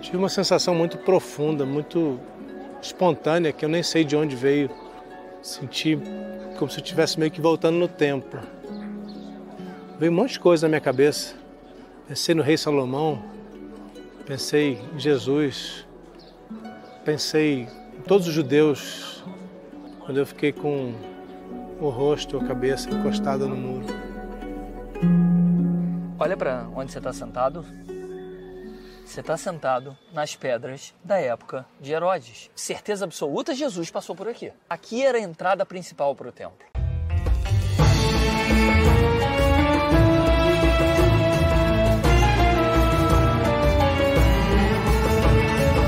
Tive uma sensação muito profunda, muito espontânea, que eu nem sei de onde veio. Senti como se eu estivesse meio que voltando no tempo. Veio um monte de coisa na minha cabeça. Pensei no rei Salomão, pensei em Jesus, pensei em todos os judeus, quando eu fiquei com o rosto, a cabeça encostada no muro. Olha para onde você está sentado. Você está sentado nas pedras da época de Herodes. Certeza absoluta, Jesus passou por aqui. Aqui era a entrada principal para o templo.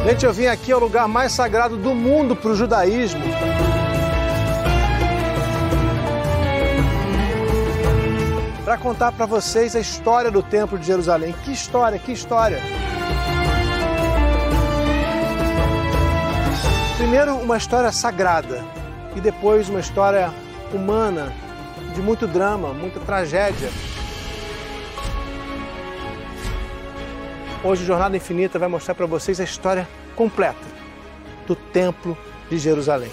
Gente, eu vim aqui ao lugar mais sagrado do mundo para o judaísmo. Para contar para vocês a história do Templo de Jerusalém. Que história, que história! Primeiro, uma história sagrada e depois uma história humana, de muito drama, muita tragédia. Hoje, Jornada Infinita vai mostrar para vocês a história completa do Templo de Jerusalém.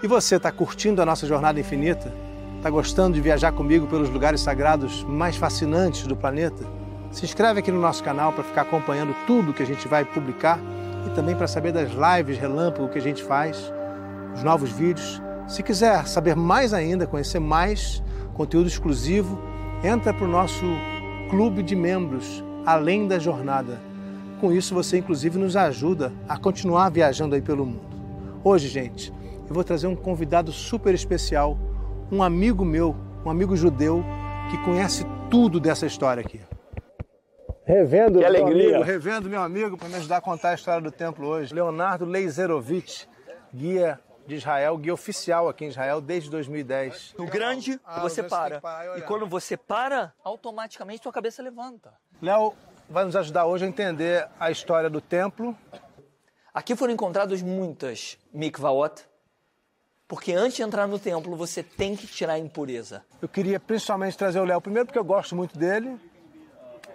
E você está curtindo a nossa Jornada Infinita? Está gostando de viajar comigo pelos lugares sagrados mais fascinantes do planeta? Se inscreve aqui no nosso canal para ficar acompanhando tudo que a gente vai publicar e também para saber das lives relâmpago que a gente faz, os novos vídeos. Se quiser saber mais ainda, conhecer mais conteúdo exclusivo, entra para o nosso clube de membros, além da jornada. Com isso, você inclusive nos ajuda a continuar viajando aí pelo mundo. Hoje, gente, eu vou trazer um convidado super especial, um amigo meu, um amigo judeu que conhece tudo dessa história aqui. Revendo, que meu alegria. amigo, revendo meu amigo para me ajudar a contar a história do templo hoje. Leonardo Leizerovich, guia de Israel, guia oficial aqui em Israel desde 2010. No grande, Ah, você você para. e E quando você para, automaticamente sua cabeça levanta. Léo vai nos ajudar hoje a entender a história do templo. Aqui foram encontradas muitas mikvaot, porque antes de entrar no templo você tem que tirar a impureza. Eu queria principalmente trazer o Léo primeiro porque eu gosto muito dele,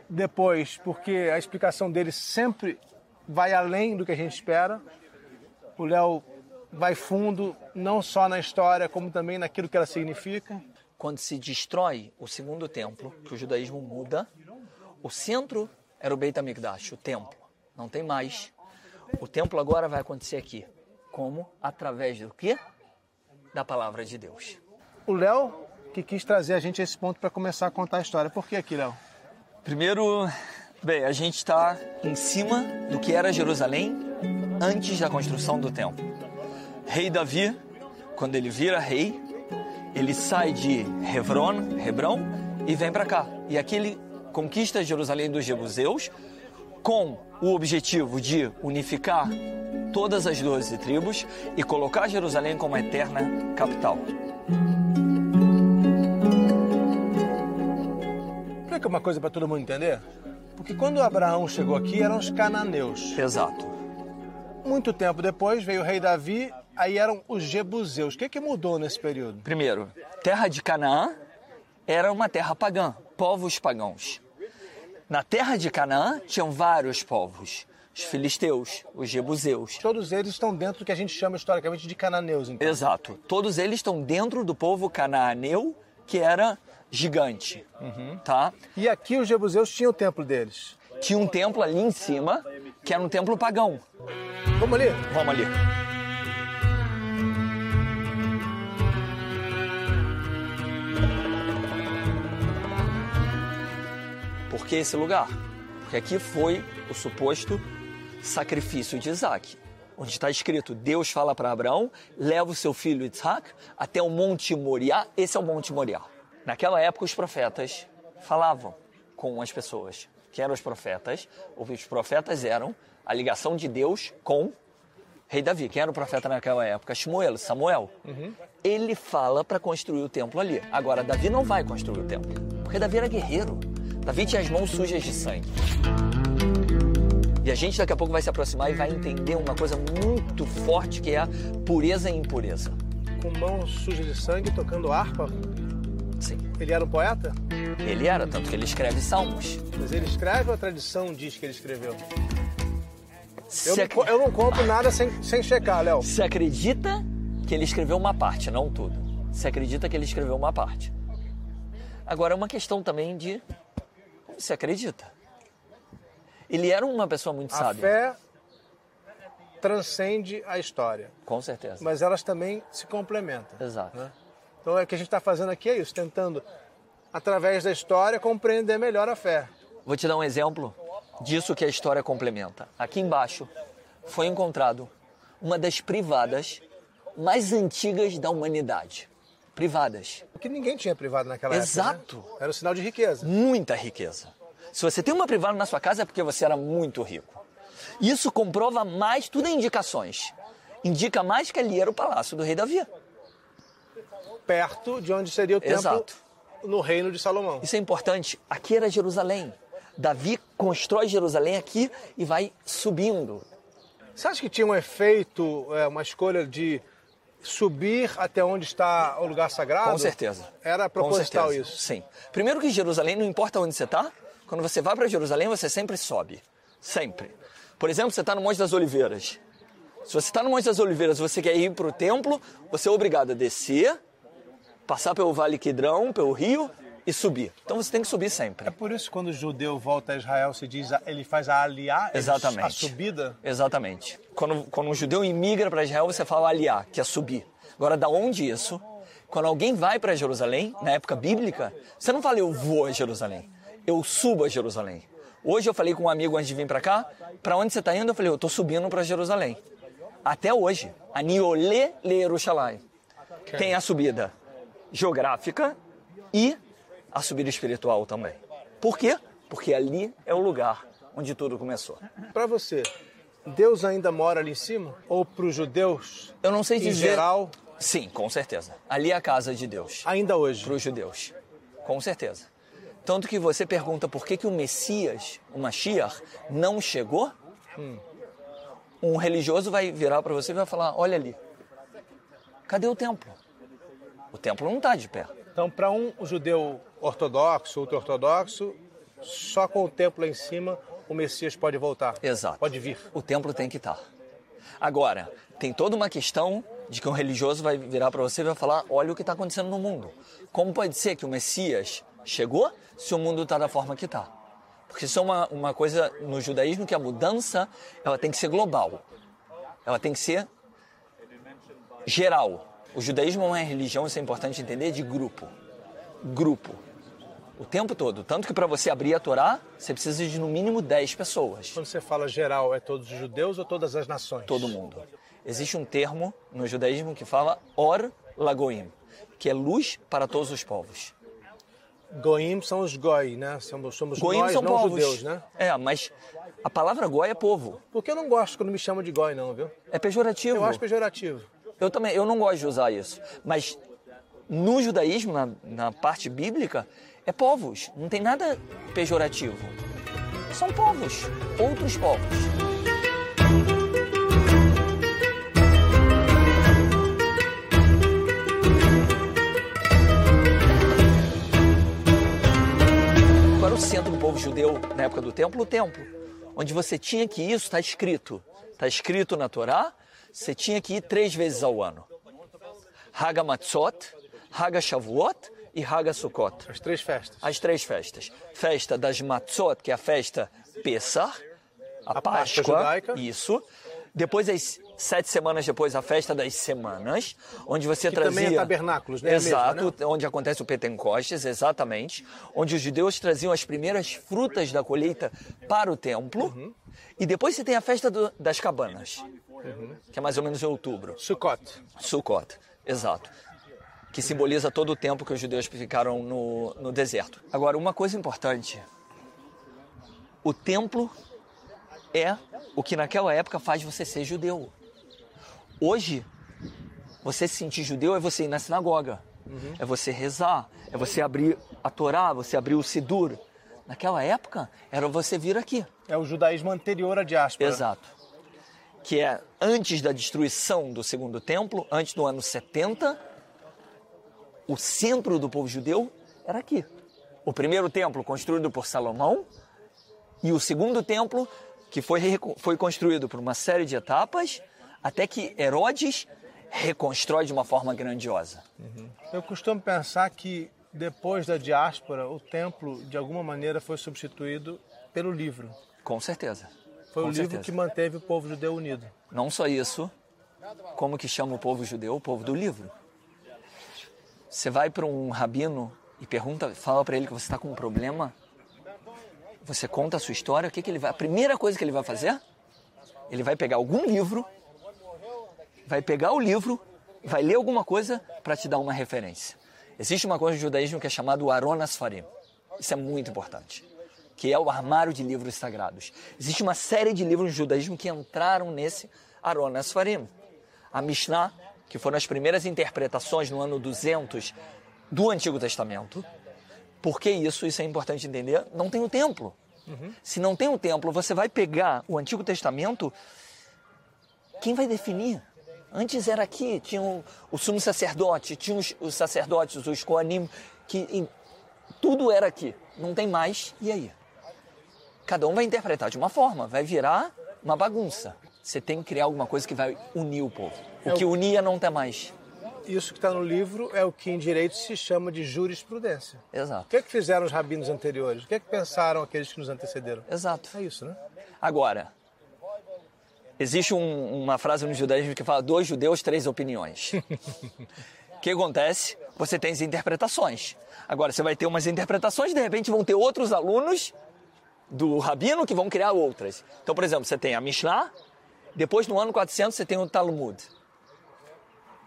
depois porque a explicação dele sempre vai além do que a gente espera. O Léo vai fundo não só na história, como também naquilo que ela significa. Quando se destrói o segundo templo, que o judaísmo muda, o centro era o Beit HaMikdash, o templo. Não tem mais. O templo agora vai acontecer aqui. Como? Através do quê? Da palavra de Deus. O Léo que quis trazer a gente a esse ponto para começar a contar a história. Por que aqui, Léo? Primeiro, bem, a gente está em cima do que era Jerusalém antes da construção do templo. Rei Davi, quando ele vira rei, ele sai de Hebron, Hebrão e vem para cá. E aqui ele conquista Jerusalém dos Jebuseus com o objetivo de unificar todas as doze tribos e colocar Jerusalém como a eterna capital. Explica uma coisa para todo mundo entender. Porque quando Abraão chegou aqui, eram os cananeus. Exato. Muito tempo depois veio o rei Davi, aí eram os jebuseus. O que, que mudou nesse período? Primeiro, terra de Canaã era uma terra pagã, povos pagãos. Na terra de Canaã tinham vários povos: os filisteus, os jebuseus. Todos eles estão dentro do que a gente chama historicamente de cananeus, então. Exato. Todos eles estão dentro do povo canaaneu, que era gigante, tá? E aqui os jebuseus tinham o templo deles. Tinha um templo ali em cima, que era um templo pagão. Vamos ali? Vamos ali. Por que esse lugar? Porque aqui foi o suposto sacrifício de Isaac. Onde está escrito, Deus fala para Abraão, leva o seu filho Isaac até o Monte Moriá. Esse é o Monte Moriá. Naquela época, os profetas falavam com as pessoas. Quem eram os profetas? Os profetas eram a ligação de Deus com rei Davi. Quem era o profeta naquela época? Shmuel, Samuel. Ele fala para construir o templo ali. Agora, Davi não vai construir o templo, porque Davi era guerreiro. Davi tinha as mãos sujas de sangue. E a gente daqui a pouco vai se aproximar e vai entender uma coisa muito forte que é a pureza e impureza. Com mãos sujas de sangue, tocando harpa. Sim. Ele era um poeta? Ele era, tanto que ele escreve salmos. Mas ele escreve ou a tradição diz que ele escreveu? Eu, não, ac- co- eu não compro nada sem, sem checar, Léo. se acredita que ele escreveu uma parte, não tudo. Se acredita que ele escreveu uma parte. Agora, é uma questão também de como se acredita. Ele era uma pessoa muito A sábia. fé transcende a história, Com certeza. mas elas também se complementam. Exato. né? Então, é o que a gente está fazendo aqui é isso, tentando, através da história, compreender melhor a fé. Vou te dar um exemplo disso que a história complementa. Aqui embaixo foi encontrado uma das privadas mais antigas da humanidade. Privadas. Porque ninguém tinha privado naquela Exato. época. né? Era um sinal de riqueza. Muita riqueza. Se você tem uma privada na sua casa é porque você era muito rico. Isso comprova mais, tudo é indicações. Indica mais que ali era o palácio do rei Davi. Perto de onde seria o templo Exato. no reino de Salomão. Isso é importante. Aqui era Jerusalém. Davi constrói Jerusalém aqui e vai subindo. Você acha que tinha um efeito, é, uma escolha de subir até onde está o lugar sagrado? Com certeza. Era proposital certeza. isso. Sim. Primeiro que Jerusalém, não importa onde você está, quando você vai para Jerusalém, você sempre sobe. Sempre. Por exemplo, você está no Monte das Oliveiras. Se você está no Monte das Oliveiras e você quer ir para o templo, você é obrigado a descer, passar pelo Vale Quidrão, pelo rio e subir. Então você tem que subir sempre. É por isso que quando o judeu volta a Israel se diz, a- ele faz a aliá, Exatamente. a subida. Exatamente. Quando, quando um judeu imigra para Israel, você fala aliá, que é subir. Agora, da onde isso? Quando alguém vai para Jerusalém, na época bíblica, você não fala eu vou a Jerusalém, eu subo a Jerusalém. Hoje eu falei com um amigo antes de vir para cá, para onde você está indo? Eu falei, eu estou subindo para Jerusalém. Até hoje, Aniolê le Yerushalayim. Tem a subida geográfica e a subida espiritual também. Por quê? Porque ali é o lugar onde tudo começou. Para você, Deus ainda mora ali em cima? Ou para os judeus, Eu não sei em dizer. geral, Sim, com certeza. Ali é a casa de Deus. ainda hoje? Para os judeus. Com certeza. Tanto que você pergunta por que, que o Messias, o Mashiach, não chegou. Um religioso vai virar para você e vai falar: Olha ali. Cadê o templo? O templo não está de pé. Então, para um judeu ortodoxo, ultra-ortodoxo, só com o templo lá em cima, o Messias pode voltar. Exato. Pode vir. O templo tem que estar. Agora, tem toda uma questão de que um religioso vai virar para você e vai falar: olha o que está acontecendo no mundo. Como pode ser que o Messias chegou se o mundo está da forma que está? Porque isso é uma, uma coisa no judaísmo que a mudança ela tem que ser global. Ela tem que ser geral. O judaísmo é uma religião, isso é importante entender, de grupo. Grupo. O tempo todo. Tanto que para você abrir a Torá, você precisa de no mínimo 10 pessoas. Quando você fala geral, é todos os judeus ou todas as nações? todo mundo. Existe um termo no judaísmo que fala Or Lagoim, que é luz para todos os povos. Goim são os goi, né? Somos, somos Goim nós, são não povos. judeus, né? É, mas a palavra goi é povo. Porque eu não gosto quando me chamam de goi, não, viu? É pejorativo. Eu acho pejorativo. Eu também, eu não gosto de usar isso. Mas no judaísmo, na, na parte bíblica, é povos. Não tem nada pejorativo. São povos, outros povos. O centro do povo judeu na época do templo? O templo. Onde você tinha que isso está escrito. Está escrito na Torá, você tinha que ir três vezes ao ano. Haga Matzot, Haga Shavuot e Haga Sukkot. As três festas. As três festas. Festa das Matzot, que é a festa Pessah, a, A Páscoa Páscoa, judaica. isso. Depois, as sete semanas depois, a festa das semanas, onde você Que trazia... também é tabernáculos, né? É a mesma, Exato, onde acontece o Pentecostes, exatamente. Onde os judeus traziam as primeiras frutas da colheita para o templo. Uhum. E depois você tem a festa do- das cabanas, Uhum. que é mais ou menos em outubro. Sukkot. Sukkot, exato. Que simboliza todo o tempo que os judeus ficaram no, no deserto. Agora, uma coisa importante: o templo é o que naquela época faz você ser judeu. Hoje, você se sentir judeu é você ir na sinagoga, é você rezar, é você abrir a Torá, você abrir o Sidur. Naquela época, era você vir aqui. É o judaísmo anterior à diáspora. Exato. Que é antes da destruição do segundo templo, antes do ano 70, o centro do povo judeu era aqui. O primeiro templo construído por Salomão e o segundo templo que foi, foi construído por uma série de etapas até que Herodes reconstrói de uma forma grandiosa. Uhum. Eu costumo pensar que depois da diáspora, o templo de alguma maneira foi substituído pelo livro. Com certeza. Foi Com o certeza. livro que manteve o povo judeu unido. Não só isso, como que chama o povo judeu o povo do livro. Você vai para um rabino e pergunta, fala para ele que você está com um problema, você conta a sua história, o que, que ele vai. A primeira coisa que ele vai fazer, ele vai pegar algum livro, vai pegar o livro, vai ler alguma coisa para te dar uma referência. Existe uma coisa no judaísmo que é chamado Aronas Farim. Isso é muito importante. Que é o armário de livros sagrados. Existe uma série de livros no judaísmo que entraram nesse Aronas Farim. A Mishnah, que foram as primeiras interpretações no ano 200 do Antigo Testamento. Por que isso? Isso é importante entender. Não tem o templo. Uhum. Se não tem o templo, você vai pegar o Antigo Testamento. Quem vai definir? Antes era aqui, tinha o, o sumo sacerdote, tinha os, os sacerdotes, os coanim, que em, tudo era aqui. Não tem mais, e aí? Cada um vai interpretar de uma forma, vai virar uma bagunça. Você tem que criar alguma coisa que vai unir o povo. O é que unia não tem mais. Isso que está no livro é o que em direito se chama de jurisprudência. Exato. O que, é que fizeram os rabinos anteriores? O que, é que pensaram aqueles que nos antecederam? Exato. É isso, né? Agora, Existe um, uma frase no judaísmo que fala dois judeus, três opiniões. O que acontece? Você tem as interpretações. Agora, você vai ter umas interpretações, de repente vão ter outros alunos do rabino que vão criar outras. Então, por exemplo, você tem a Mishnah, depois no ano 400 você tem o Talmud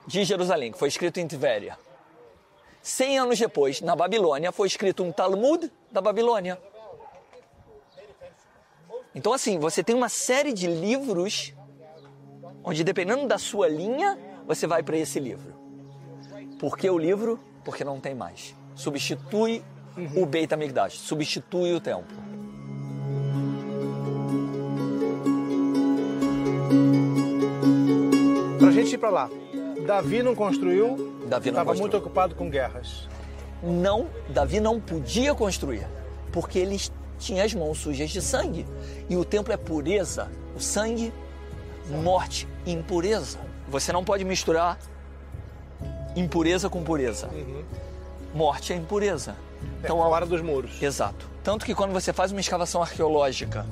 de Jerusalém, que foi escrito em Tivéria. Cem anos depois, na Babilônia, foi escrito um Talmud da Babilônia. Então, assim, você tem uma série de livros onde, dependendo da sua linha, você vai para esse livro. Por que o livro? Porque não tem mais. Substitui uhum. o Beit HaMikdash, substitui o templo. Para a gente ir para lá, Davi não construiu, Davi não estava muito ocupado com guerras. Não, Davi não podia construir, porque ele tinha as mãos sujas de sangue. E o templo é pureza, o sangue, morte, impureza. Você não pode misturar impureza com pureza. Uhum. Morte é impureza. Então, é fora dos muros. Exato. Tanto que quando você faz uma escavação arqueológica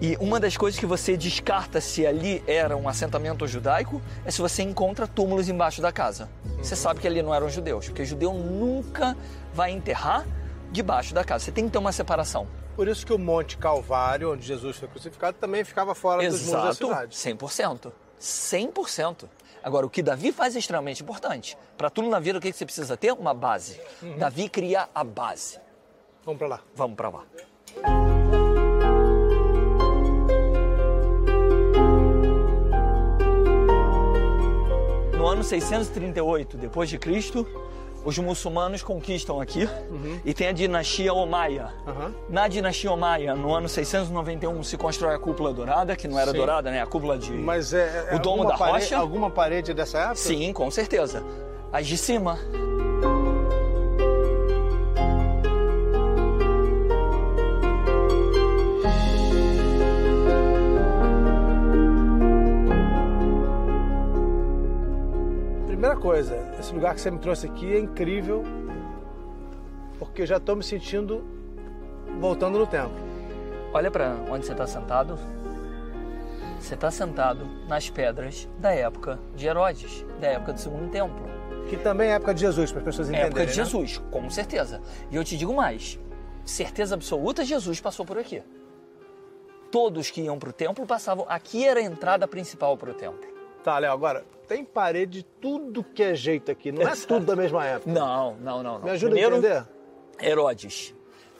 e uma das coisas que você descarta se ali era um assentamento judaico é se você encontra túmulos embaixo da casa. Uhum. Você sabe que ali não eram judeus, porque judeu nunca vai enterrar debaixo da casa. Você tem que ter uma separação. Por isso que o Monte Calvário, onde Jesus foi crucificado, também ficava fora Exato, dos muros da cidade. 100%. 100%. Agora, o que Davi faz é extremamente importante. Para tudo na vida, o que você precisa ter? Uma base. Uhum. Davi cria a base. Vamos para lá. Vamos para lá. Ano 638 depois de Cristo, os muçulmanos conquistam aqui uhum. e tem a dinastia Omaia. Uhum. Na dinastia Omaia, no ano 691, se constrói a cúpula dourada, que não era Sim. dourada, né? A cúpula de. Mas é, é o domo da parede, rocha. Alguma parede dessa época? Sim, com certeza. As de cima. Coisa, esse lugar que você me trouxe aqui é incrível, porque eu já estou me sentindo voltando no tempo. Olha para onde você está sentado. Você está sentado nas pedras da época de Herodes, da época do Segundo Templo. Que também é época de Jesus, para as pessoas entenderem. Época de né? Jesus, com certeza. E eu te digo mais: certeza absoluta, Jesus passou por aqui. Todos que iam para o templo passavam. Aqui era a entrada principal para o templo. Tá, Léo, agora, tem parede de tudo que é jeito aqui, não é tudo da mesma época. Não, não, não. não. Me ajuda Primeiro, a entender? Herodes,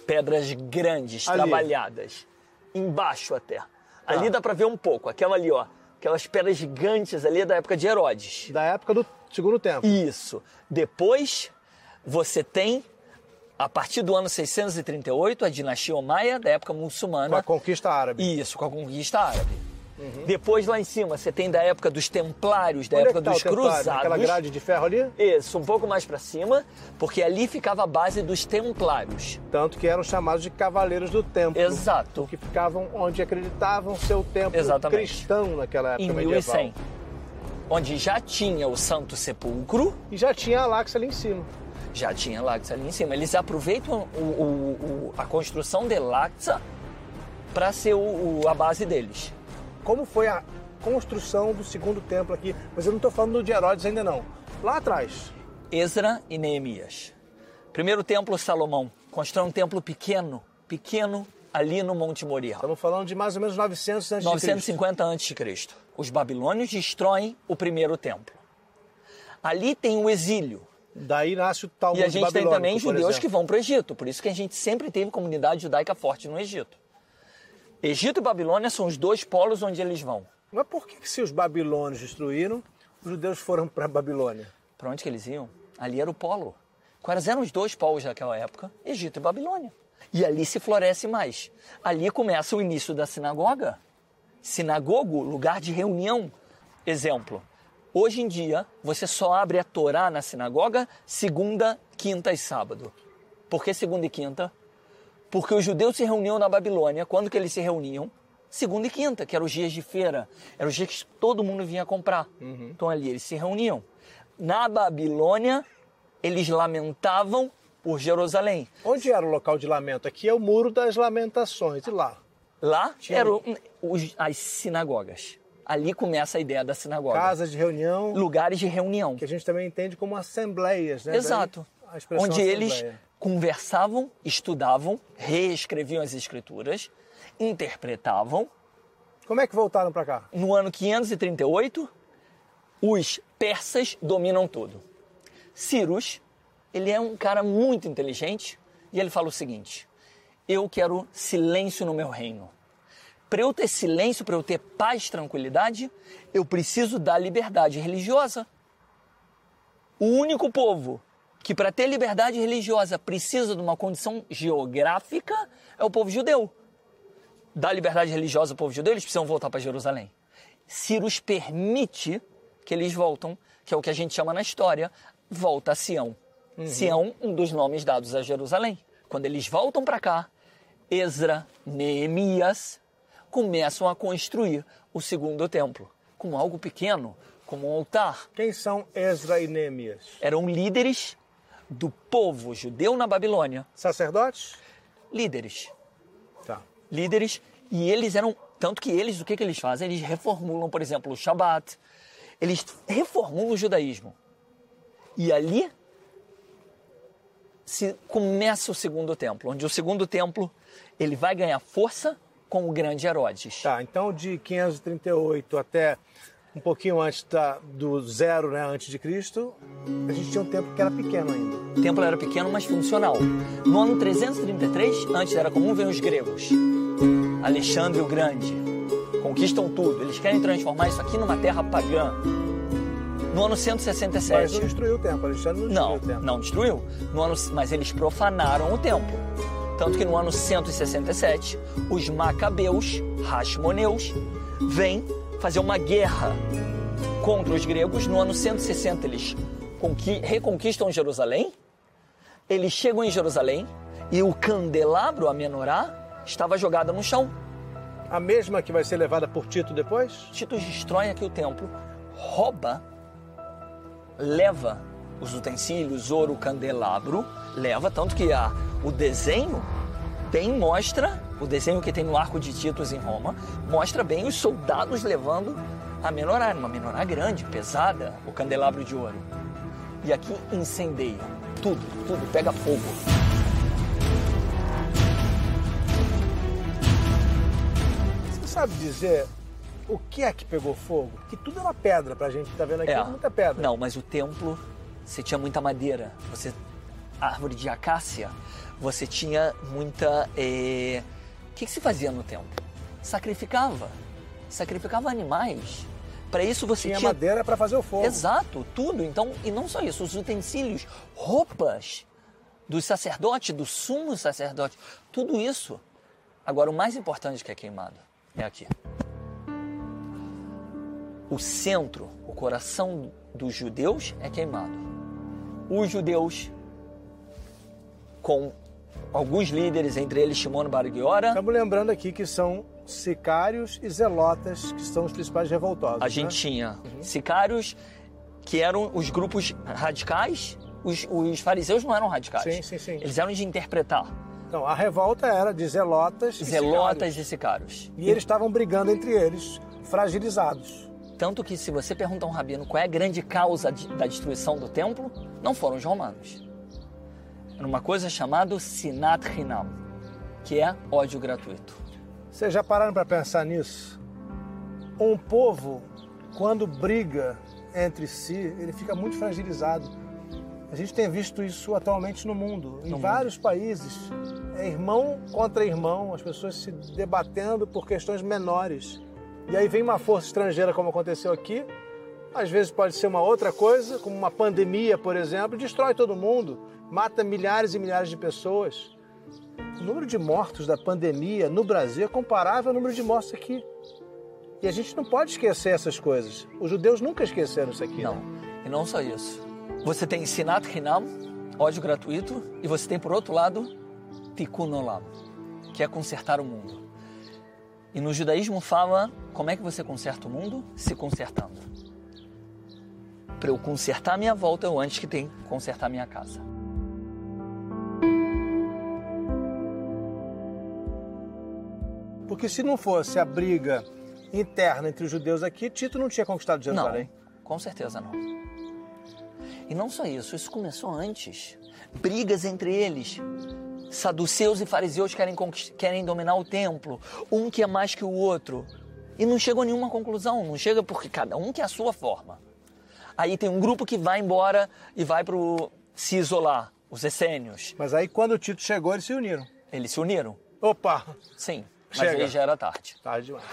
pedras grandes, Ali. trabalhadas, embaixo até. Tá. Ali dá para ver um pouco, aquela ali, ó. Aquelas pedras gigantes ali é da época de Herodes. Da época do segundo tempo. Isso. Depois, você tem, a partir do ano 638, a dinastia Omaia, da época muçulmana. Com a conquista árabe. Isso, com a conquista árabe. Depois lá em cima você tem da época dos templários, da Onde é época que tá dos cruzados. Aquela grade de ferro ali? Isso, um pouco mais para cima, porque ali ficava a base dos templários. Tanto que eram chamados de cavaleiros do templo. Exato. Que ficavam onde acreditavam ser o templo Exatamente. cristão naquela época Em medieval. 1100. Onde já tinha o Santo Sepulcro, E já tinha a Laxa ali em cima. já tinha Laxa ali em cima. Eles aproveitam o- o- o- a construção de Laxa para ser a base deles. Como foi a construção do segundo templo aqui? Mas eu não estou falando de Herodes ainda não. Lá atrás. Esdra e Neemias. Primeiro templo, Salomão. Constrói um templo pequeno, pequeno, ali no Monte Moriá. Estamos falando de mais ou menos 900 antes de Cristo. 950 a.C. Os babilônios destroem o primeiro templo. Ali tem o exílio. Daí nasce o Talmud E a gente tem também judeus exemplo. que vão para o Egito. Por isso que a gente sempre teve comunidade judaica forte no Egito. Egito e Babilônia são os dois polos onde eles vão. Mas por que, se os babilônios destruíram, os judeus foram para a Babilônia? Para onde que eles iam? Ali era o polo. Quais eram os dois polos daquela época? Egito e Babilônia. E ali se floresce mais. Ali começa o início da sinagoga. Sinagogo, lugar de reunião. Exemplo. Hoje em dia, você só abre a Torá na sinagoga segunda, quinta e sábado. Por que segunda e quinta? Porque os judeus se reuniam na Babilônia. Quando que eles se reuniam? Segunda e quinta, que eram os dias de feira. Eram os dias que todo mundo vinha comprar. Então ali eles se reuniam. Na Babilônia, eles lamentavam por Jerusalém. Onde era o local de lamento? Aqui é o Muro das Lamentações. E lá? Lá Tinha- eram os- as sinagogas. Ali começa a ideia da sinagoga. Casas de reunião, Lugares de reunião. que a gente também entende como assembleias, né? Exato. Daí Onde eles assembleia. Conversavam, estudavam, reescreviam as escrituras, interpretavam. Como é que voltaram para cá? No ano 538, os persas dominam tudo. Cyrus, ele é um cara muito inteligente e ele fala o seguinte: eu quero silêncio no meu reino. Para eu ter silêncio, para eu ter paz, tranquilidade, eu preciso da liberdade religiosa. O único povo que, para ter liberdade religiosa, precisa de uma condição geográfica é o povo judeu. Da liberdade religiosa ao povo judeu, eles precisam voltar para Jerusalém. Cyrus permite que eles voltam, que é o que a gente chama na história, volta a Sião. Sião, um dos nomes dados a Jerusalém. Quando eles voltam para cá, Ezra, Neemias começam a construir o segundo templo, com algo pequeno, como um altar. Quem são Ezra e Neemias? Eram líderes do povo judeu na Babilônia. Sacerdotes? Líderes. Tá. líderes e eles eram tanto que eles o que que eles fazem eles reformulam por exemplo o Shabat eles reformulam o judaísmo e ali se começa o segundo templo onde o segundo templo ele vai ganhar força com o grande Herodes Tá, então de 538 até um pouquinho antes da- do zero, né, antes de Cristo, a gente tinha um tempo que era pequeno ainda. o templo era pequeno mas funcional no ano 333 antes era comum ver os gregos Alexandre o Grande conquistam tudo eles querem transformar isso aqui numa terra pagã no ano Mas 167 não destruiu o templo, Alexandre não destruiu Não, o templo. não destruiu. No ano, mas eles profanaram o templo. Tanto que no ano 167, os macabeus, Hashmoneus, vêm fazer uma guerra contra os gregos. No ano 160, eles conqui- reconquistam Jerusalém. Eles chegam em Jerusalém e o candelabro, a menorá, estava jogada no chão. A mesma que vai ser levada por Tito depois? Tito destrói aqui o templo, rouba, leva os utensílios, ouro, candelabro, leva, tanto que a, o desenho bem mostra, o desenho que tem no Arco de Titus em Roma, mostra bem os soldados levando a menorá, uma menorá grande, pesada, o candelabro de ouro. E aqui incendeia, tudo, tudo pega fogo. Você sabe dizer o que é que pegou fogo? Que tudo era pedra pra gente que tá vendo aqui, É. muita pedra. Não, mas o templo, você tinha muita madeira, você árvore de acácia, você tinha muita. eh, O que, que se fazia no templo? Sacrificava, sacrificava animais. Para isso você Tinha tinha, madeira pra fazer o fogo. exato tudo. Então e não só isso, os utensílios, roupas dos sacerdotes, do sumo sacerdote, tudo isso. Agora o mais importante que é queimado é aqui. o centro, o coração dos judeus é queimado. Os judeus, com alguns líderes, entre eles Shimon Bar Giora, Estamos lembrando aqui que são sicários e zelotas que são os principais revoltosos. a gente né? tinha sicários, que eram os grupos radicais. Os, os fariseus não eram radicais. Sim, sim, sim. Eles eram de interpretar. Então, a revolta era de zelotas e Zelotas sicários. e sicários. E eles estavam brigando entre eles, fragilizados. Tanto que se você pergunta a um rabino qual é a grande causa de- da destruição do templo, não foram os romanos. Era uma coisa chamada Sinat Hinam, que é ódio gratuito. Vocês já pararam para pensar nisso? Um povo, quando briga entre si, ele fica muito fragilizado. A gente tem visto isso atualmente no mundo. Em No vários países, é irmão contra irmão, as pessoas se debatendo por questões menores. E aí vem uma força estrangeira, como aconteceu aqui. Às vezes pode ser uma outra coisa, como uma pandemia, por exemplo, destrói todo mundo, mata milhares e milhares de pessoas. O número de mortos da pandemia no Brasil é comparável ao número de mortos aqui. E a gente não pode esquecer essas coisas. Os judeus nunca esqueceram isso aqui. Não. né? E não só isso. Você tem Sinat Hinam, ódio gratuito, e você tem, por outro lado, Tikkun Olam, que é consertar o mundo. E no judaísmo fala como é que você conserta o mundo? Se consertando. Para eu consertar a minha volta, eu antes que tenho que consertar a minha casa. Porque se não fosse a briga interna entre os judeus aqui, Tito não tinha conquistado Não, Jerusalém. com certeza não. E não só isso, isso começou antes. Brigas entre eles. Saduceus e fariseus querem, querem dominar o templo. Um quer mais que o outro. E não chegam a nenhuma conclusão. Não chega porque cada um quer a sua forma. Aí tem um grupo que vai embora e vai para se isolar. Os essênios. Mas aí quando o Tito chegou, eles se uniram. Eles se uniram. Opa! Sim. Mas Chega. aí já era tarde. Tarde demais.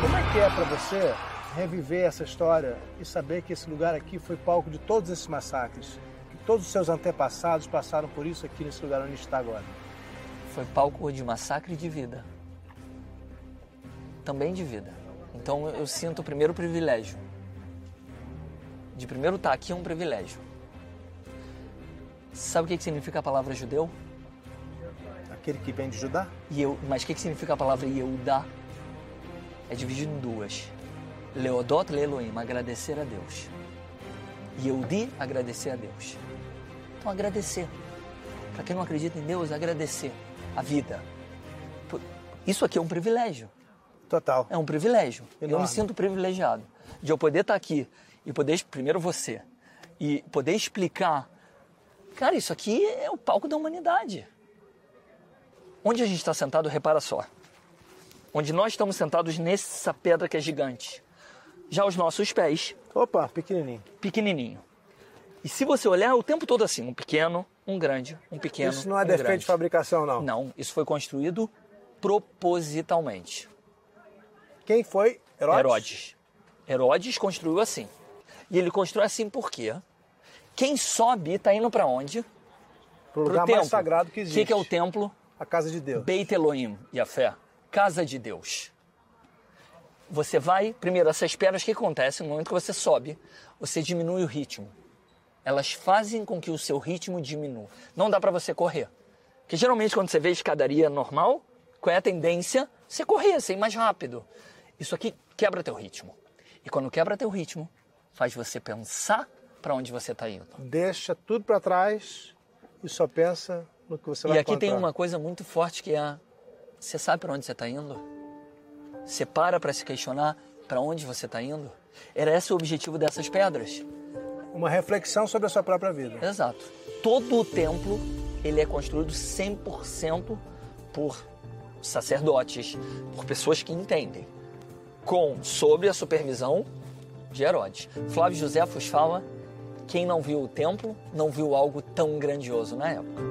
Como é que é para você reviver essa história e saber que esse lugar aqui foi palco de todos esses massacres? Que todos os seus antepassados passaram por isso aqui nesse lugar onde está agora? Foi palco de massacre de vida. Também de vida. Então eu sinto o primeiro privilégio. De primeiro estar aqui é um privilégio. Sabe o que que significa a palavra judeu? Aquele que vem de Judá? E eu, mas o que que significa a palavra Yehudá? É dividido em duas. Leodot Leelohim, agradecer a Deus. Yehudi, agradecer a Deus. Então agradecer. Para quem não acredita em Deus, agradecer a vida. Isso aqui é um privilégio. Total. É um privilégio. Eu Enorme. me sinto privilegiado de eu poder estar aqui e poder, primeiro você, e poder explicar. Cara, isso aqui é o palco da humanidade. Onde a gente está sentado, repara só. Onde nós estamos sentados nessa pedra que é gigante. Já os nossos pés, Opa, pequenininho. pequenininho. E se você olhar o tempo todo assim, um pequeno, um grande, um pequeno, Isso não é um defeito grande. de fabricação, não. Não, isso foi construído propositalmente. Quem foi? Herodes? Herodes. Herodes construiu assim. E ele construiu assim por quê? Quem sobe está indo para onde? Pro Pro lugar templo. mais sagrado que O existe. que, que é o templo? A casa de Deus. Beit Elohim e a fé. Casa de Deus. Você vai, primeiro, essas pedras, o que acontece? No momento que você sobe, você diminui o ritmo. Elas fazem com que o seu ritmo diminua. Não dá para você correr. Porque geralmente quando você vê escadaria normal, qual é a tendência? Você correr, você ir mais rápido. Isso aqui quebra teu ritmo. E quando quebra teu ritmo, faz você pensar para onde você está indo. Deixa tudo para trás e só pensa no que você vai E aqui tem encontrar. uma coisa muito forte que é: você sabe para onde você está indo? Você para para se questionar para onde você está indo? Era esse o objetivo dessas pedras. Uma reflexão sobre a sua própria vida. Exato. Todo o templo ele é construído 100% por sacerdotes, por pessoas que entendem, com sob a supervisão de Herodes. Flávio Joséfos fala: quem não viu o templo não viu algo tão grandioso na época.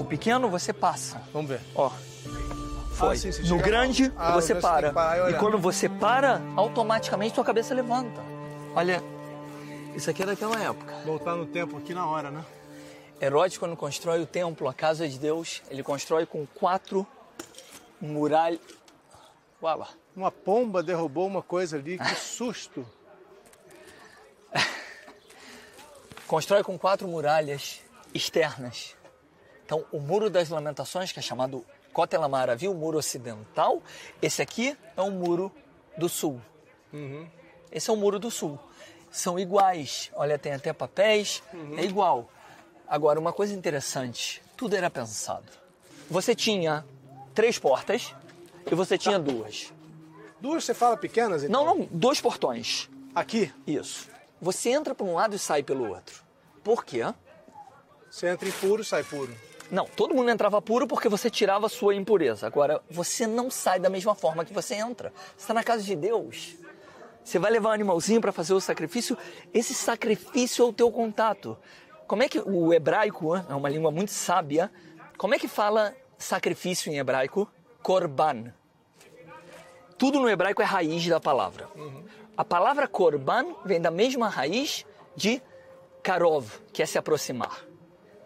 O pequeno você passa, Vamos ver. Ó. Foi. Ah, sim, sim, no grande, Ah, você para. parar e quando você para, automaticamente sua cabeça levanta. Olha, isso aqui é daquela época. Voltar no tempo aqui na hora, né? Herodes, quando constrói o templo, a casa de Deus, ele constrói com quatro muralhas. Uala. Uma pomba derrubou uma coisa ali, que susto! Constrói com quatro muralhas externas. Então, o Muro das Lamentações, que é chamado Kotel Maravi, o muro ocidental, esse aqui é o muro do sul. Uhum. Esse é o muro do sul. São iguais. Olha, tem até papéis, é igual. Agora, uma coisa interessante: tudo era pensado. Você tinha três portas e você tinha duas. Duas você fala pequenas, então? Não, não, dois portões. Aqui, Isso. Você entra por um lado e sai pelo outro. Por quê? você entra impuro, sai puro. Não, todo mundo entrava puro porque você tirava a sua impureza. Agora, você não sai da mesma forma que você entra. Você está na casa de Deus. Você vai levar um animalzinho para fazer o sacrifício. Esse sacrifício é o teu contato. Como é que o hebraico é uma língua muito sábia? Como é que fala sacrifício em hebraico? Korban. Tudo no hebraico é raiz da palavra. A palavra korban vem da mesma raiz de karov, que é se aproximar.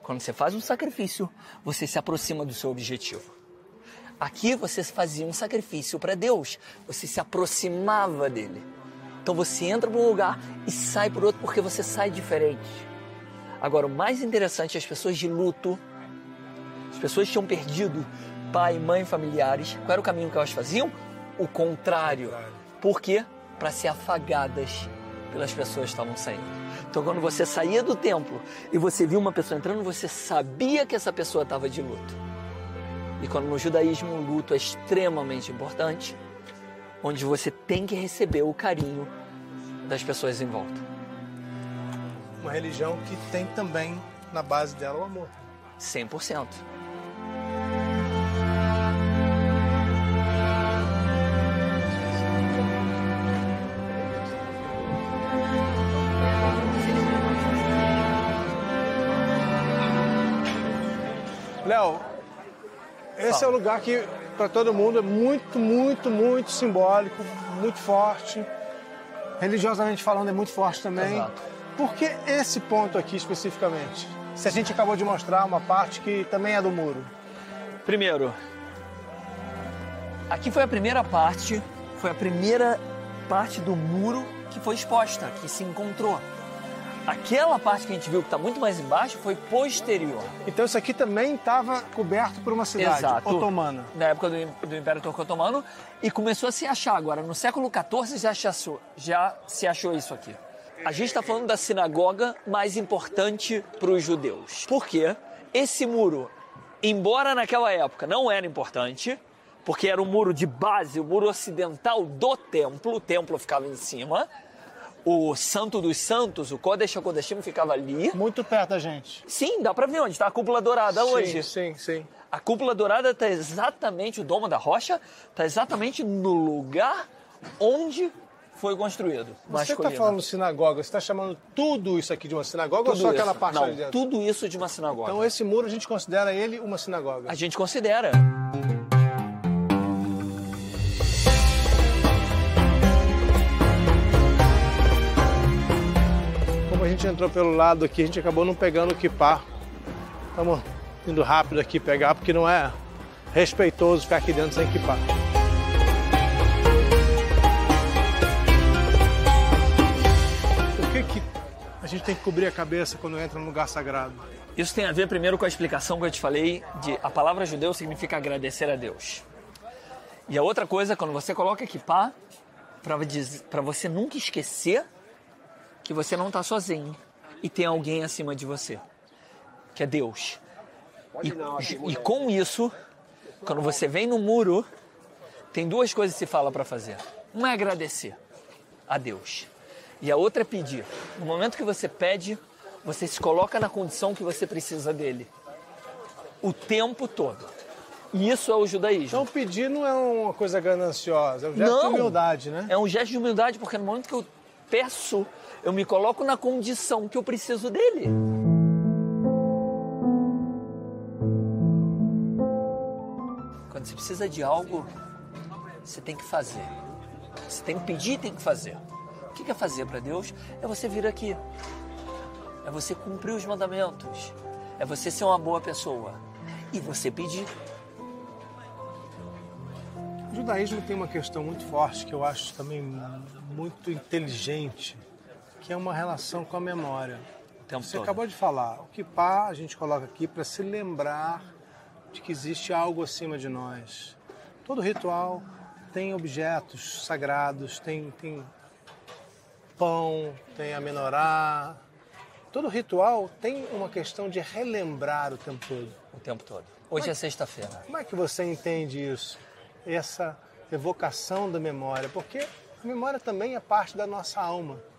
Quando você faz um sacrifício, você se aproxima do seu objetivo. Aqui você fazia um sacrifício para Deus, você se aproximava dele. Então você entra para um lugar e sai para outro porque você sai diferente. Agora, o mais interessante, as pessoas de luto, as pessoas tinham perdido pai, mãe, familiares, qual era o caminho que elas faziam? O contrário. Por quê? Para ser afagadas pelas pessoas que estavam saindo. Então, quando você saía do templo e você via uma pessoa entrando, você sabia que essa pessoa estava de luto. E quando no judaísmo o luto é extremamente importante, onde você tem que receber o carinho das pessoas em volta. Uma religião que tem também na base dela o amor. 100%. Um lugar que para todo mundo é muito, muito, muito simbólico, muito forte. Religiosamente falando é muito forte também. Exato. Por que esse ponto aqui especificamente? Se a gente acabou de mostrar uma parte que também é do muro. Primeiro, aqui foi a primeira parte, foi a primeira parte do muro que foi exposta, que se encontrou. Aquela parte que a gente viu que está muito mais embaixo foi posterior. Então isso aqui também estava coberto por uma cidade Exato. otomana. Na época do, do Império Turco Otomano e começou a se achar agora. No século XIV já, se achou- já se achou isso aqui. A gente está falando da sinagoga mais importante para os judeus. Por quê? Esse muro, embora naquela época não era importante, porque era o muro de base, o muro ocidental do templo, o templo ficava em cima, o Santo dos Santos, o Kodesh HaKodeshim ficava ali. Muito perto da gente. Sim, dá para ver onde está a cúpula dourada hoje. Sim, sim, sim. A cúpula dourada está exatamente, o domo da rocha está exatamente no lugar onde foi construído. Você está falando sinagoga, você está chamando tudo isso aqui de uma sinagoga ou tudo só isso. aquela parte Não, ali dentro? tudo isso de uma sinagoga. Então esse muro a gente considera ele uma sinagoga. A gente considera. Gente entrou pelo lado aqui, a gente acabou não pegando o kippah. Estamos indo rápido aqui pegar, porque não é respeitoso ficar aqui dentro sem kippah. Por que, que a gente tem que cobrir a cabeça quando entra num lugar sagrado? Isso tem a ver primeiro com a explicação que eu te falei de a palavra judeu significa agradecer a Deus. E a outra coisa, quando você coloca equipar, para você nunca esquecer que você não está sozinho e tem alguém acima de você, que é Deus. E, e com isso, quando você vem no muro, tem duas coisas que se fala para fazer. Uma é agradecer a Deus. E a outra é pedir. No momento que você pede, você se coloca na condição que você precisa dele. O tempo todo. E isso é o judaísmo. Então pedir não é uma coisa gananciosa, é um gesto de Não. humildade, né? É um gesto de humildade, porque no momento que eu peço, eu me coloco na condição que eu preciso dele. Quando você precisa de algo, você tem que fazer. Você tem que pedir tem que fazer. O que é fazer para Deus? É você vir aqui. É você cumprir os mandamentos. É você ser uma boa pessoa e você pedir. O judaísmo tem uma questão muito forte que eu acho também muito inteligente, que é uma relação com a memória. Você todo. acabou de falar, o kippah a gente coloca aqui para se lembrar de que existe algo acima de nós. Todo ritual tem objetos sagrados, tem, tem pão, tem a menorá. Todo ritual tem uma questão de relembrar o tempo todo. O tempo todo. Hoje é sexta-feira. Como é que você entende isso? Essa evocação da memória? Porque a memória também é parte da nossa alma.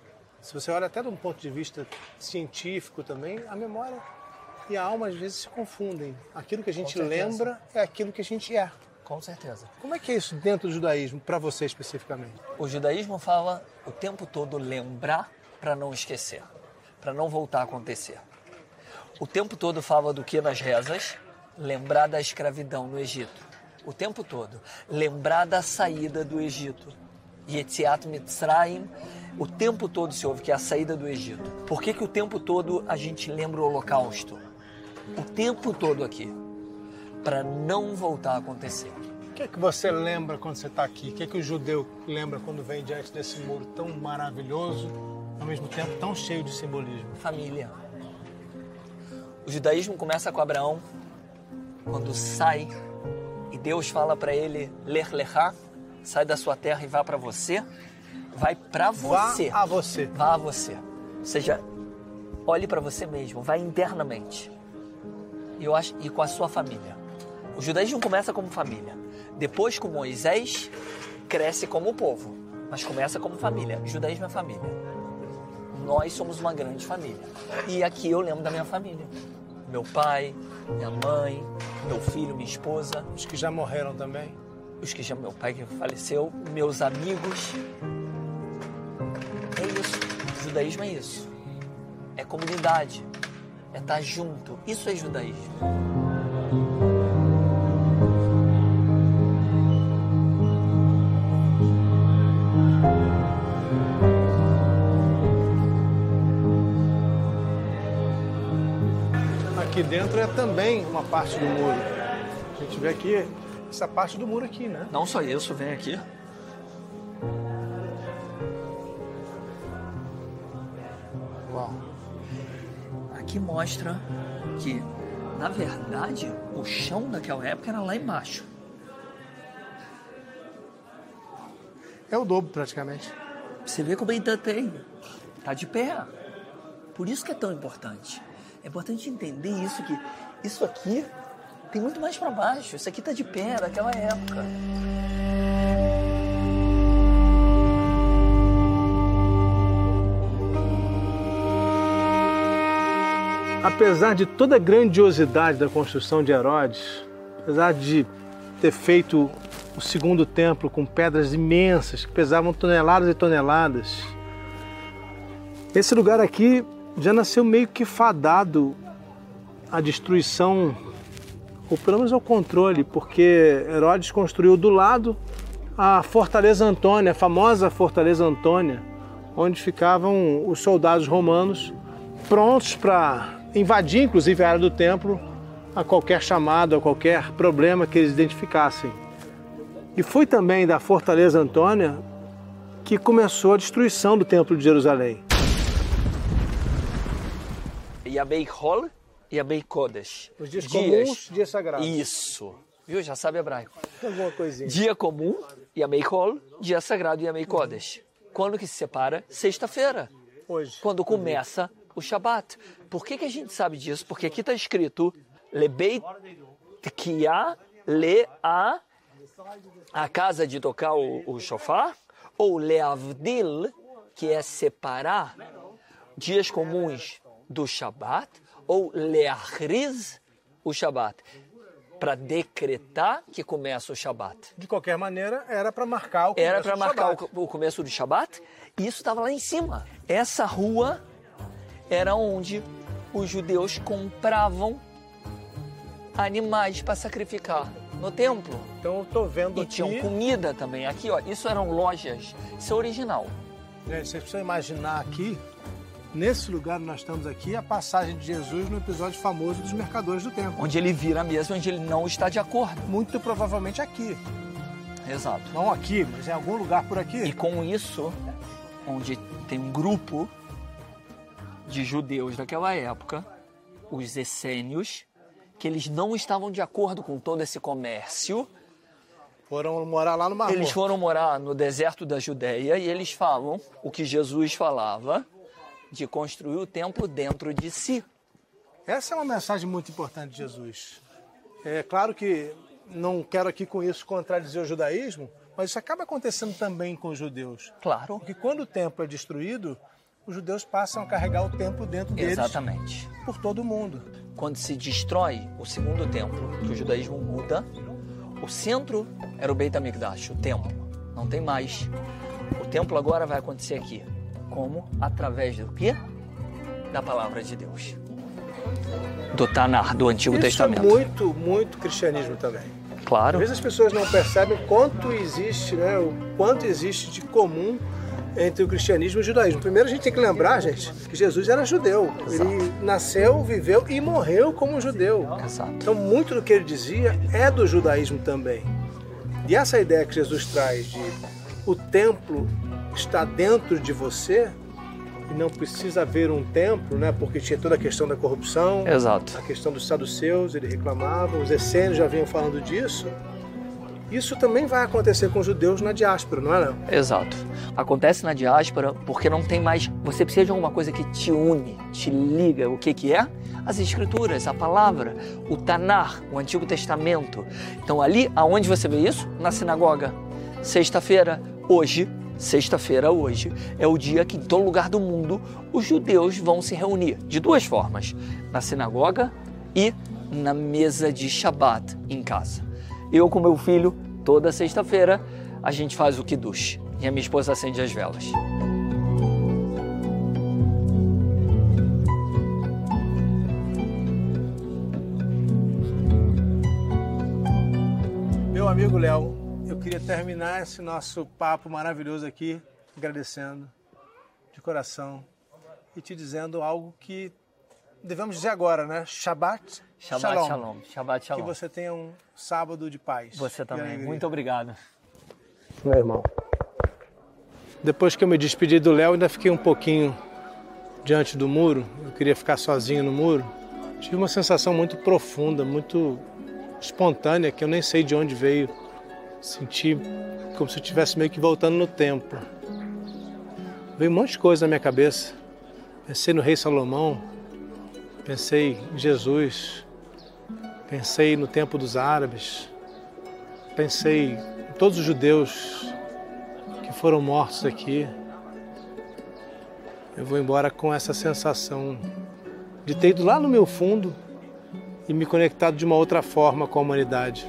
Se você olha até de um ponto de vista científico também, a memória e a alma às vezes se confundem. Aquilo que a gente lembra é aquilo que a gente é. Com certeza. Como é que é isso dentro do judaísmo, para você especificamente? O judaísmo fala o tempo todo lembrar para não esquecer, para não voltar a acontecer. O tempo todo fala do que nas rezas? Lembrar da escravidão no Egito. O tempo todo. Lembrar da saída do Egito. Yetziat Mitzrayim, o tempo todo se ouve que é a saída do Egito. Por que, que o tempo todo a gente lembra o Holocausto? O tempo todo aqui para não voltar a acontecer. O que é que você lembra quando você está aqui? O que é que o judeu lembra quando vem diante desse muro tão maravilhoso, ao mesmo tempo tão cheio de simbolismo? Família. O judaísmo começa com Abraão, quando sai e Deus fala para ele, ler lechá, sai da sua terra e vá para você, vai para você. Vá a você. Vá a você. Ou seja, olhe para você mesmo, vá internamente. E, eu acho, e com a sua família. O judaísmo começa como família. Depois, com Moisés, cresce como povo. Mas começa como família. O judaísmo é família. Nós somos uma grande família. E aqui eu lembro da minha família. Meu pai, minha mãe, meu filho, minha esposa. Os que já morreram também? Os que já. Meu pai que faleceu, meus amigos. Judaísmo é isso. É comunidade. É estar junto. Isso é judaísmo. aqui dentro é também uma parte do muro. A gente vê aqui essa parte do muro aqui, né? Não só isso, vem aqui. Mostra que, na verdade, o chão daquela época era lá embaixo. É o dobro praticamente. Você vê como ainda tem. Tá de pé. Por isso que é tão importante. É importante entender isso que isso aqui tem muito mais para baixo. Isso aqui tá de pé daquela época. Apesar de toda a grandiosidade da construção de Herodes, apesar de ter feito o segundo templo com pedras imensas que pesavam toneladas e toneladas, esse lugar aqui já nasceu meio que fadado à destruição, ou pelo menos ao controle, porque Herodes construiu do lado a Fortaleza Antônia, a famosa Fortaleza Antônia, onde ficavam os soldados romanos prontos para invadir, inclusive, a área do templo a qualquer chamado, a qualquer problema que eles identificassem. E foi também da Fortaleza Antônia que começou a destruição do Templo de Jerusalém. Yabei Hol e Yabei Kodesh. Os dias, dias comuns, dias sagrados. Isso. Viu? Já sabe hebraico. Alguma coisinha. Dia comum, Yamei Hol, dia sagrado, Yamei Kodesh. Quando que se separa? Sexta-feira. Hoje. Quando começa o Shabat. Por que, que a gente sabe disso? Porque aqui está escrito Lebei Tkiya Le A a casa de tocar o, o shofar, ou Leavdil, que é separar dias comuns do Shabat ou leachriz o Shabat, para decretar que começa o Shabat. De qualquer maneira, era para marcar o começo Era para marcar o, o, começo do Shabat, e isso estava lá em cima. Essa rua era onde os judeus compravam animais para sacrificar no templo. Então eu tô vendo e aqui... tinham comida também. Aqui, ó, isso eram lojas. Isso é original. Gente, vocês precisam imaginar aqui Nesse lugar nós estamos aqui, a passagem de Jesus no episódio famoso dos mercadores do templo. Onde ele vira a mesa onde ele não está de acordo. Muito provavelmente aqui. Exato. Não aqui, mas em algum lugar por aqui. E com isso, onde tem um grupo de judeus daquela época, os essênios, que eles não estavam de acordo com todo esse comércio. Foram morar lá no Mar Eles foram morar no deserto da Judéia e eles falam o que Jesus falava de construir o templo dentro de si. Essa é uma mensagem muito importante de Jesus. É claro que não quero aqui com isso contradizer o judaísmo, mas isso acaba acontecendo também com os judeus. Claro. Porque quando o templo é destruído, os judeus passam a carregar o templo dentro deles. Exatamente. Por todo o mundo. Quando se destrói o segundo templo, que o judaísmo muda, o centro era o Beit HaMikdash, o templo. Não tem mais. O templo agora vai acontecer aqui. Como? Através do quê? Da palavra de Deus. Do Tanar, do Antigo Isso Testamento. é muito, muito cristianismo também. Claro. Às vezes as pessoas não percebem quanto existe, né, o quanto existe de comum entre o cristianismo e o judaísmo. Primeiro a gente tem que lembrar, gente, que Jesus era judeu. Exato. Ele nasceu, viveu e morreu como judeu. Exato. Então muito do que ele dizia é do judaísmo também. E essa ideia que Jesus traz de o templo está dentro de você e não precisa haver um templo, né? Porque tinha toda a questão da corrupção, Exato. a questão dos saduceus, ele reclamava, os essênios já vinham falando disso. Isso também vai acontecer com os judeus na diáspora, não é não? Exato. Acontece na diáspora porque não tem mais. Você precisa de alguma coisa que te une, te liga. O que, que é? As escrituras, a palavra, o Tanar, o Antigo Testamento. Então, ali aonde você vê isso? Na sinagoga. Sexta-feira, hoje, sexta-feira, hoje, é o dia que em todo lugar do mundo os judeus vão se reunir. De duas formas: na sinagoga e na mesa de Shabat em casa. Eu com meu filho, toda sexta-feira, a gente faz o kiddush e a minha esposa acende as velas. Meu amigo Léo, eu queria terminar esse nosso papo maravilhoso aqui agradecendo de coração e te dizendo algo que devemos dizer agora, né? Shabbat, Shabbat shalom. Shabbat Que shalom. você tenha um sábado de paz. Você também. Muito obrigado. Meu irmão. Depois que eu me despedi do Léo, ainda fiquei um pouquinho diante do muro. Eu queria ficar sozinho no muro. Tive uma sensação muito profunda, muito espontânea, que eu nem sei de onde veio. Senti como se eu estivesse meio que voltando no tempo. Veio um monte de coisa na minha cabeça. Pensei no rei Salomão, pensei em Jesus, pensei no tempo dos árabes, pensei em todos os judeus que foram mortos aqui. Eu vou embora com essa sensação de ter ido lá no meu fundo e me conectado de uma outra forma com a humanidade.